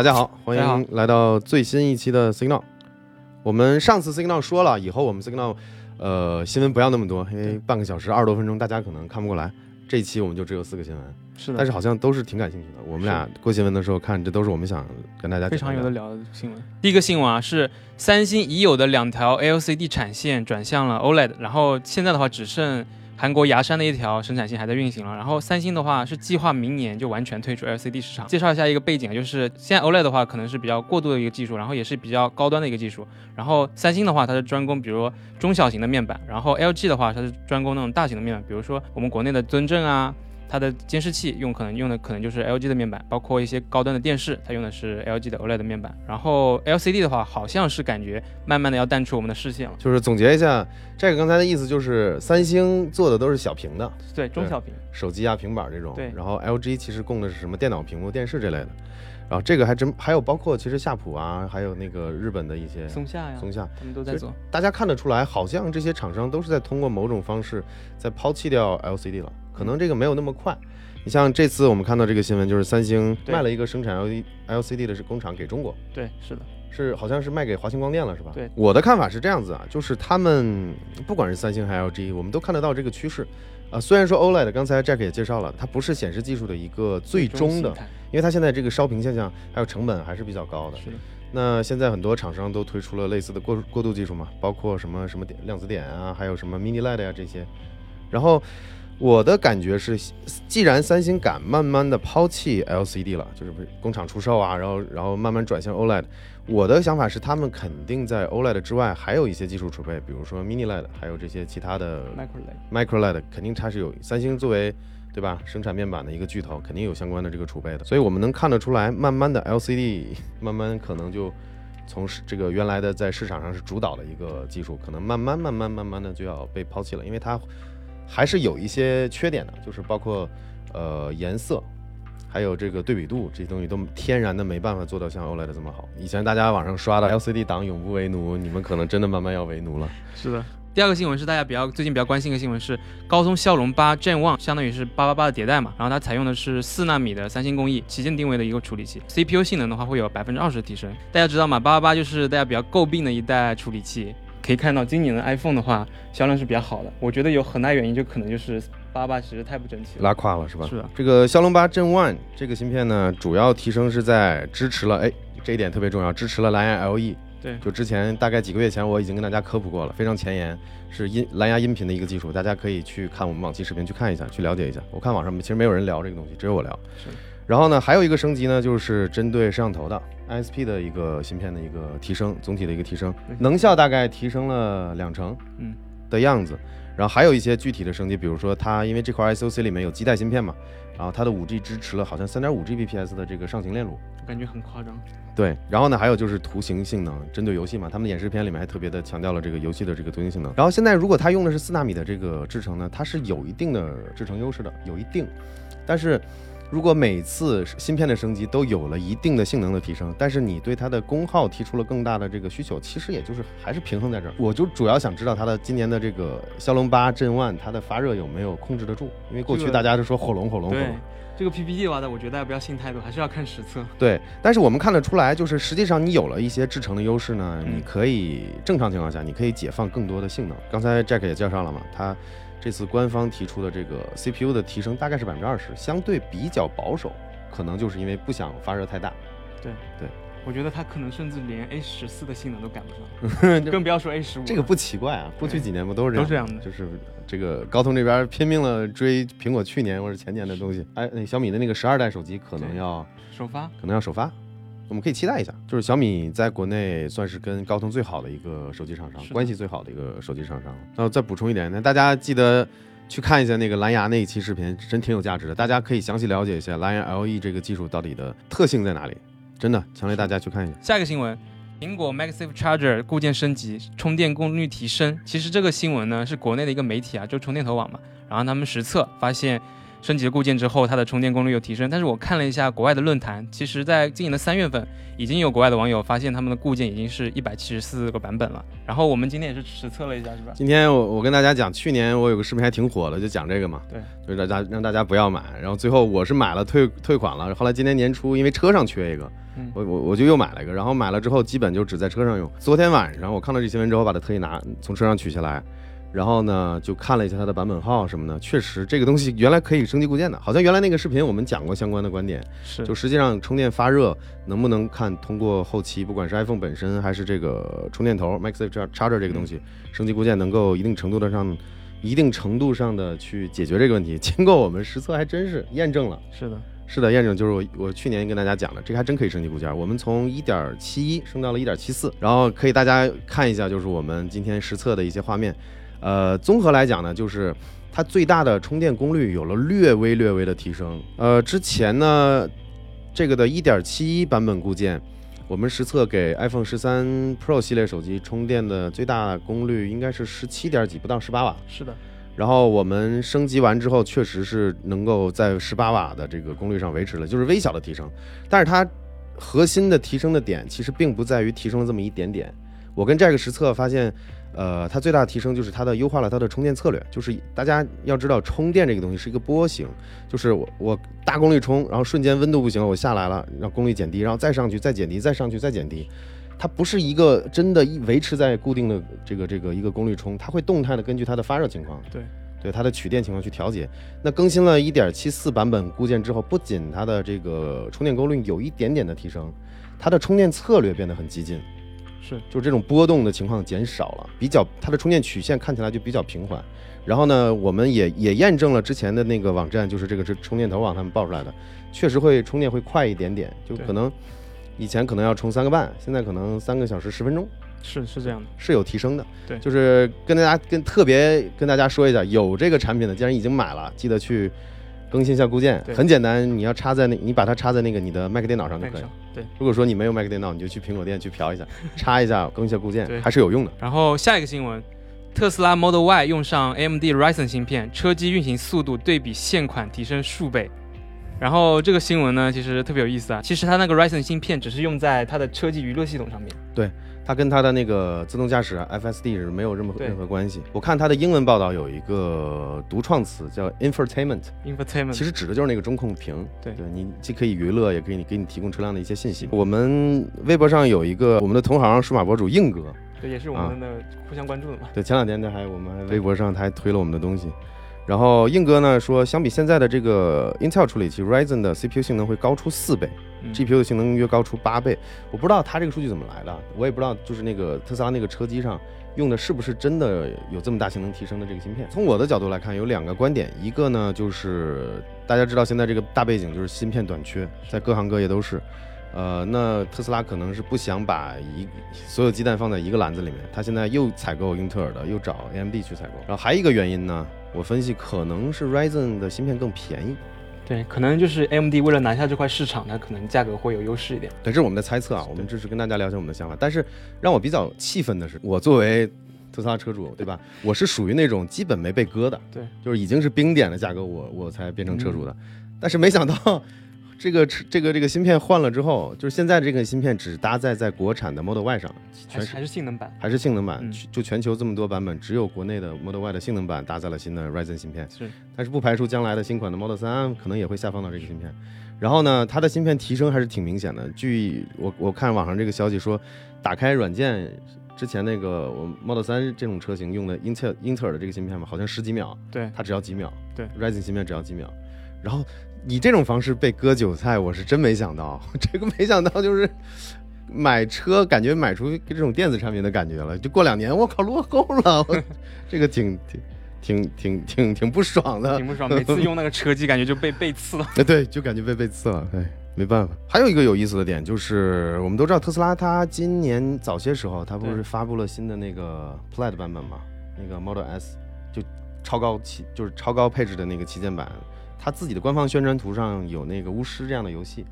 大家好，欢迎来到最新一期的 Signal。我们上次 Signal 说了，以后我们 Signal 呃新闻不要那么多，因为半个小时二十多分钟，大家可能看不过来。这一期我们就只有四个新闻，是的，但是好像都是挺感兴趣的。我们俩过新闻的时候看，这都是我们想跟大家非常。有的聊的新闻。第一个新闻啊，是三星已有的两条 LCD 产线转向了 OLED，然后现在的话只剩韩国牙山的一条生产线还在运行了。然后三星的话是计划明年就完全退出 LCD 市场。介绍一下一个背景，就是现在 OLED 的话可能是比较过渡的一个技术，然后也是比较高端的一个技术。然后三星的话它是专攻比如中小型的面板，然后 LG 的话它是专攻那种大型的面板，比如说我们国内的尊正啊。它的监视器用可能用的可能就是 LG 的面板，包括一些高端的电视，它用的是 LG 的 OLED 面板。然后 LCD 的话，好像是感觉慢慢的要淡出我们的视线了。就是总结一下，这个刚才的意思就是，三星做的都是小屏的对，中小屏。手机啊、平板这种，对然后 LG 其实供的是什么电脑屏幕、电视这类的。然后这个还真还有包括其实夏普啊，还有那个日本的一些松下呀，松下，他们都在做。大家看得出来，好像这些厂商都是在通过某种方式在抛弃掉 LCD 了，可能这个没有那么快。你像这次我们看到这个新闻，就是三星卖了一个生产 LCD LCD 的是工厂给中国，对，是的，是好像是卖给华星光电了，是吧？对。我的看法是这样子啊，就是他们不管是三星还是 LG，我们都看得到这个趋势。啊、虽然说 OLED 刚才 Jack 也介绍了，它不是显示技术的一个最终的因为它现在这个烧屏现象还有成本还是比较高的。是的，那现在很多厂商都推出了类似的过过渡技术嘛，包括什么什么点量子点啊，还有什么 mini LED 啊、这些。然后我的感觉是，既然三星敢慢慢的抛弃 LCD 了，就是不是工厂出售啊，然后然后慢慢转向 OLED，我的想法是他们肯定在 OLED 之外还有一些技术储备，比如说 mini LED，还有这些其他的 micro LED。micro LED 肯定它是有三星作为对吧生产面板的一个巨头，肯定有相关的这个储备的，所以我们能看得出来，慢慢的 LCD 慢慢可能就从这个原来的在市场上是主导的一个技术，可能慢慢慢慢慢慢的就要被抛弃了，因为它还是有一些缺点的，就是包括呃颜色。还有这个对比度这些东西都天然的没办法做到像 OLED 这么好。以前大家网上刷的 LCD 党永不为奴，你们可能真的慢慢要为奴了。是的。第二个新闻是大家比较最近比较关心的新闻是高通骁龙八 Gen One，相当于是八八八的迭代嘛，然后它采用的是四纳米的三星工艺旗舰定位的一个处理器，CPU 性能的话会有百分之二十的提升。大家知道吗？八八八就是大家比较诟病的一代处理器，可以看到今年的 iPhone 的话销量是比较好的，我觉得有很大原因就可能就是八八其实太不争气了。拉胯了是吧？是的这个骁龙八 Gen One 这个芯片呢，主要提升是在支持了，哎，这一点特别重要，支持了蓝牙 LE。对就之前大概几个月前我已经跟大家科普过了，非常前沿，是音蓝牙音频的一个技术，大家可以去看我们往期视频去看一下，去了解一下。我看网上其实没有人聊这个东西，只有我聊。是然后呢，还有一个升级呢，就是针对摄像头的 ISP 的一个芯片的一个提升，总体的一个提升，能效大概提升了两成，嗯，的样子。然后还有一些具体的升级，比如说它因为这块 SoC 里面有基带芯片嘛，然后它的 5G 支持了好像3.5 Gbps 的这个上行链路。感觉很夸张。对，然后呢，还有就是图形性能，针对游戏嘛，他们的演示片里面还特别的强调了这个游戏的这个图形性能。然后现在如果它用的是四纳米的这个制程呢，它是有一定的制程优势的，有一定，但是。如果每次芯片的升级都有了一定的性能的提升，但是你对它的功耗提出了更大的这个需求，其实也就是还是平衡在这儿。我就主要想知道它的今年的这个骁龙八 Gen One 它的发热有没有控制得住？因为过去大家都说火龙火龙火龙。这个 PPT 的话呢，我觉得大家不要信太多，还是要看实测。对，但是我们看得出来，就是实际上你有了一些制程的优势呢，嗯你可以正常情况下，你可以解放更多的性能。刚才 Jack 也介绍了嘛，他这次官方提出的这个 CPU 的提升大概是百分之二十，相对比较保守，可能就是因为不想发热太大。对对我觉得它可能甚至连 A 十四的性能都赶不上，更不要说 A 十五。这个不奇怪啊，过去几年不都是这样？都是这样的就是这个高通这边拼命了追苹果去年或者前年的东西，哎，那小米的那个十二代手机可能要首发，可能要首发，我们可以期待一下。就是小米在国内算是跟高通最好的一个手机厂商关系最好的一个手机厂商。然后再补充一点，那大家记得去看一下那个蓝牙那一期视频，真挺有价值的。大家可以详细了解一下蓝牙 LE 这个技术到底的特性在哪里，真的强烈大家去看一下。下一个新闻，苹果 MagSafe Charger 固件升级，充电功率提升。其实这个新闻呢是国内的一个媒体啊，就充电头网嘛，然后他们实测发现升级了固件之后，它的充电功率又提升。但是我看了一下国外的论坛，其实在今年的三月份，已经有国外的网友发现他们的固件已经是一百七十四个版本了。然后我们今天也是实测了一下，是吧？今天我我跟大家讲，去年我有个视频还挺火的，就讲这个嘛，对，就是大家让大家不要买，然后最后我是买了退退款了，后来今年年初因为车上缺一个，嗯我我我就又买了一个，然后买了之后基本就只在车上用。昨天晚上我看到这新闻之后，把它特意拿从车上取下来，然后呢就看了一下它的版本号什么的，确实这个东西原来可以升级固件的，好像原来那个视频我们讲过相关的观点，是就实际上充电发热能不能看通过后期不管是 iPhone 本身还是这个充电头 MagSafe Charger 这个东西升级固件能够一定程度的上。一定程度上的去解决这个问题，经过我们实测还真是验证了。是的，是的，验证就是我我去年跟大家讲的，这个还真可以升级固件。我们从一点七一升到了一点七四，然后可以大家看一下，就是我们今天实测的一些画面。呃，综合来讲呢，就是它最大的充电功率有了略微略微的提升。呃，之前呢，这个的一点七一版本固件，我们实测给 iPhone 十三 Pro 系列手机充电的最大功率应该是十七点几，不到十八瓦。是的，然后我们升级完之后，确实是能够在十八瓦的这个功率上维持了，就是微小的提升。但是它核心的提升的点其实并不在于提升了这么一点点。我跟 Jack 实测发现，呃，它最大的提升就是它的优化了它的充电策略。就是大家要知道，充电这个东西是一个波形，就是我我大功率充，然后瞬间温度不行了，我下来了，让功率减低，然后再上去，再减低，再上去，再减低。它不是一个真的一维持在固定的这个这个一个功率充，它会动态的根据它的发热情况，对对它的取电情况去调节。那更新了1.74版本固件之后，不仅它的这个充电功率有一点点的提升，它的充电策略变得很激进，是就是这种波动的情况减少了，比较它的充电曲线看起来就比较平缓。然后呢，我们也也验证了之前的那个网站，就是这个是充电头网他们报出来的，确实会充电会快一点点，就可能以前可能要充三个半，现在可能三个小时十分钟。是是这样的，是有提升的。对就是跟大家跟特别跟大家说一下，有这个产品的，既然已经买了，记得去更新一下固件。很简单，你要插在那，你把它插在那个你的 Mac 电脑上就可以。对。如果说你没有 Mac 电脑，你就去苹果店去嫖一下，插一下，更新一下固件，还是有用的。然后下一个新闻，特斯拉 Model Y 用上 AMD Ryzen 芯片，车机运行速度对比现款提升数倍。然后这个新闻呢，其实特别有意思啊。其实它那个 Ryzen 芯片只是用在它的车机娱乐系统上面。它跟它的那个自动驾驶啊 FSD 是没有任何任何关系。我看它的英文报道有一个独创词叫 infotainment，Infotainment 其实指的就是那个中控屏，对对你既可以娱乐，也可以给你提供车辆的一些信息。我们微博上有一个我们的同行数码博主硬哥，对，也是我们的互相关注的嘛。对，前两天他还我们还微博上他还推了我们的东西。然后硬哥呢说，相比现在的这个 Intel 处理器，Ryzen 的 CPU 性能会高出四倍嗯，GPU 的性能约高出八倍。我不知道他这个数据怎么来的，我也不知道，就是那个特斯拉那个车机上用的是不是真的有这么大性能提升的这个芯片。从我的角度来看，有两个观点，一个呢就是大家知道现在这个大背景就是芯片短缺，在各行各业都是。呃，那特斯拉可能是不想把一所有鸡蛋放在一个篮子里面，他现在又采购英特尔的，又找 AMD 去采购。然后还有一个原因呢，我分析可能是 Ryzen 的芯片更便宜，对，可能就是 AMD 为了拿下这块市场，它可能价格会有优势一点。对，这是我们的猜测啊，我们只是跟大家聊一下我们的想法。但是让我比较气愤的是，我作为特斯拉车主，对吧？我是属于那种基本没被割的，对，就是已经是冰点的价格我，我才变成车主的。但是没想到，这个这个这个芯片换了之后，就是现在这个芯片只搭载在国产的 Model Y 上，全是还是还是性能版。还是性能版，嗯就全球这么多版本，只有国内的 Model Y 的性能版搭载了新的 Ryzen 芯片。是，但是不排除将来的新款的 Model 3可能也会下放到这个芯片。然后呢，它的芯片提升还是挺明显的。据我我看网上这个消息说，打开软件之前那个我 Model 3这种车型用的英特英特尔的这个芯片嘛，好像十几秒，对，它只要几秒，对，Ryzen 芯片只要几秒。然后以这种方式被割韭菜，我是真没想到，这个没想到就是。买车感觉买出这种电子产品的感觉了，就过两年我靠落后了，我 这个挺挺挺挺挺挺不爽的挺。不爽，每次用那个车机感觉就被被刺了。哎，对，就感觉被被刺了，哎，没办法。还有一个有意思的点就是，我们都知道特斯拉它今年早些时候，它不是发布了新的那个 Plaid 版本嘛，那个 Model S 就超高旗，就是超高配置的那个旗舰版，它自己的官方宣传图上有那个巫师这样的游戏。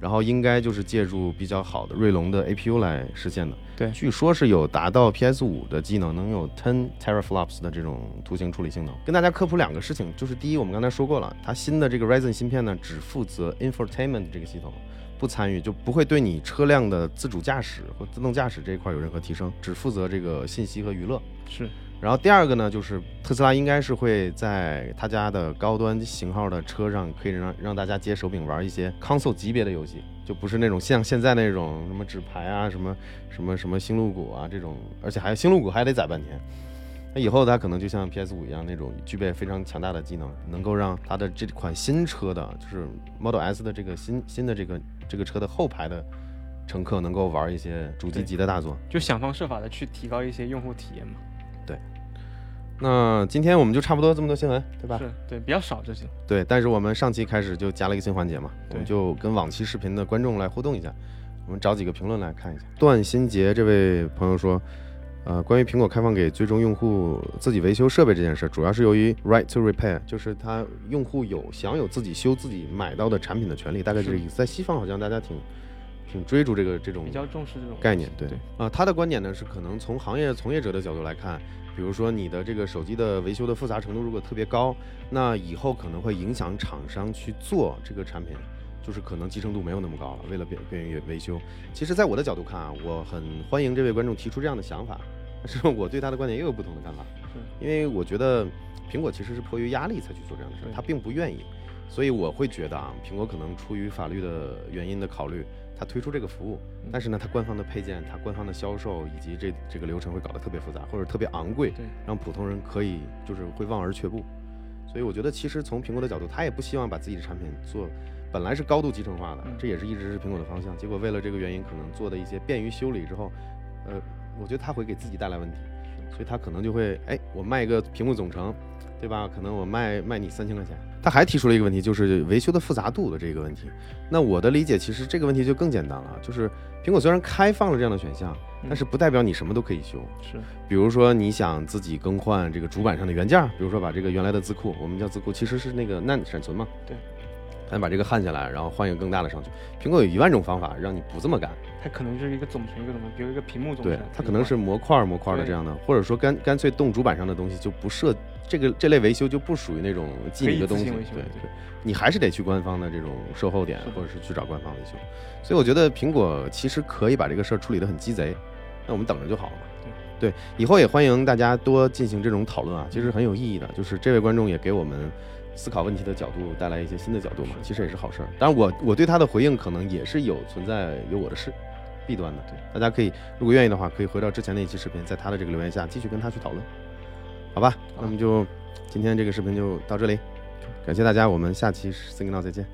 然后应该就是借助比较好的锐龙的 APU 来实现的。对据说是有达到 PS 五的机能，能有 ten teraflops 的这种图形处理性能。跟大家科普两个事情，就是第一，我们刚才说过了，它新的这个 Ryzen 芯片呢，只负责 infotainment 这个系统。不参与就不会对你车辆的自主驾驶或自动驾驶这一块有任何提升，只负责这个信息和娱乐。是，然后第二个呢，就是特斯拉应该是会在他家的高端型号的车上，可以让让大家接手柄玩一些 console 级别的游戏，就不是那种像现在那种什么纸牌啊、什么什么什么星露谷啊这种，而且还有星露谷还得载半天。那以后它可能就像 PS 五一样，那种具备非常强大的技能，能够让它的这款新车的，就是 Model S 的这个新新的这个这个车的后排的乘客能够玩一些主机级的大作。就想方设法的去提高一些用户体验嘛。那今天我们就差不多这么多新闻，对吧？是对，比较少就行。对，但是我们上期开始就加了一个新环节嘛，我们就跟往期视频的观众来互动一下。我们找几个评论来看一下。段新杰这位朋友说，呃，关于苹果开放给最终用户自己维修设备这件事，主要是由于 right to repair，就是他用户有享有自己修自己买到的产品的权利，大概是这个意思。在西方好像大家挺挺追逐这个这种比较重视这种概念，对。对。啊、他的观点呢是可能从行业从业者的角度来看，比如说你的这个手机的维修的复杂程度如果特别高，那以后可能会影响厂商去做这个产品，就是可能集成度没有那么高了，为了便便于维修。其实，在我的角度看啊，我很欢迎这位观众提出这样的想法，但是我对他的观点又有不同的看法，因为我觉得苹果其实是迫于压力才去做这样的事儿，他并不愿意，所以我会觉得啊，苹果可能出于法律的原因的考虑，它推出这个服务，嗯但是呢，它官方的配件、它官方的销售以及这这个流程会搞得特别复杂，或者特别昂贵，对让普通人可以就是会望而却步。所以我觉得，其实从苹果的角度，他也不希望把自己的产品做本来是高度集成化的嗯，这也是一直是苹果的方向。结果为了这个原因，可能做的一些便于修理之后，呃，我觉得他会给自己带来问题，所以他可能就会，哎，我卖一个屏幕总成，对吧？可能我卖卖你三千块钱。他还提出了一个问题，就是维修的复杂度的这个问题。那我的理解，其实这个问题就更简单了，就是苹果虽然开放了这样的选项，嗯但是不代表你什么都可以修。是比如说你想自己更换这个主板上的原件儿，比如说把这个原来的字库，我们叫字库，其实是那个 NAND 闪存嘛。对。咱把这个焊下来，然后换一个更大的上去。苹果有一万种方法让你不这么干。它可能就是一个总成一个什么，比如一个屏幕总成对，，它可能是模块模块的这样的，或者说干干脆动主板上的东西就不设这个这类维修就不属于那种记可以你的东西。维修对对对，你还是得去官方的这种售后点或者是去找官方维修。所以我觉得苹果其实可以把这个事儿处理得很鸡贼，那我们等着就好了嘛。对，以后也欢迎大家多进行这种讨论啊，其实很有意义的。就是这位观众也给我们思考问题的角度带来一些新的角度嘛，其实也是好事儿。当然我我对他的回应可能也是有存在有我的事弊端的，对，大家可以如果愿意的话，可以回到之前那一期视频，在他的这个留言下继续跟他去讨论，好吧？那么就今天这个视频就到这里，感谢大家，我们下期 Signal 再见。